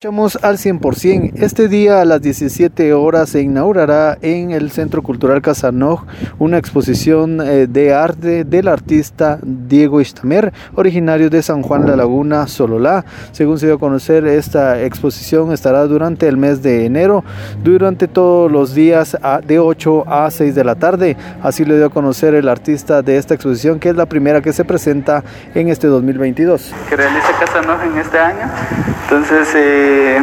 Escuchamos al 100%. Este día a las 17 horas se inaugurará en el Centro Cultural Casanoj una exposición eh, de arte del artista Diego Istamer, originario de San Juan La Laguna, Sololá. Según se dio a conocer, esta exposición estará durante el mes de enero, durante todos los días de 8 a 6 de la tarde. Así lo dio a conocer el artista de esta exposición, que es la primera que se presenta en este 2022. Que realiza Casanoj en este año. Entonces, eh,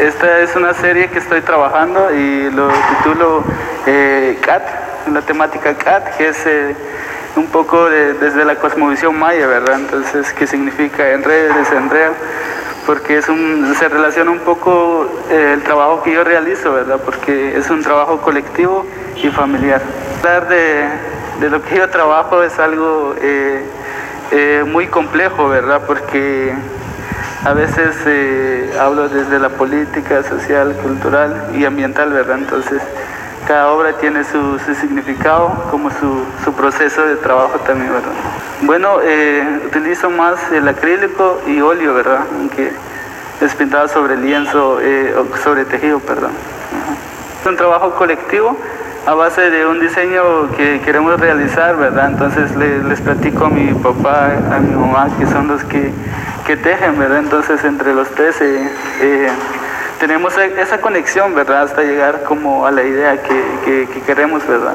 esta es una serie que estoy trabajando y lo titulo eh, CAT, la temática CAT, que es eh, un poco desde la cosmovisión maya, ¿verdad? Entonces, ¿qué significa enredo, desenredo? Porque es un, se relaciona un poco el trabajo que yo realizo, ¿verdad? Porque es un trabajo colectivo y familiar. Hablar de, de lo que yo trabajo es algo muy complejo, ¿verdad? Porque a veces eh, hablo desde la política, social, cultural y ambiental, ¿verdad? Entonces, cada obra tiene su, significado, como su, proceso de trabajo también, ¿verdad? Bueno, eh, utilizo más el acrílico y óleo, ¿verdad? Aunque es pintado sobre lienzo, eh, sobre tejido, perdón. Es un trabajo colectivo a base de un diseño que queremos realizar, ¿verdad? Entonces les platico a mi papá, a mi mamá, que son los que que tejen, ¿verdad? Entonces entre los tres eh, eh, tenemos e-, esa conexión, ¿verdad? Hasta llegar como a la idea que, que, queremos, ¿verdad?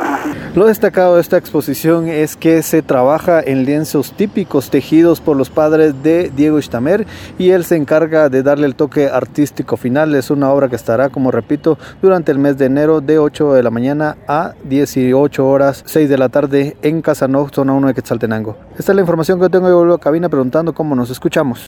Lo destacado de esta exposición es que se trabaja en lienzos típicos tejidos por los padres de Diego Istamer y él se encarga de darle el toque artístico final. Es una obra que estará, como repito, durante el mes de enero de 8 de la mañana a 18 horas 6 de la tarde en Casanov, zona 1 de Quetzaltenango. Esta es la información que tengo. Yo vuelvo a cabina preguntando cómo nos escuchamos.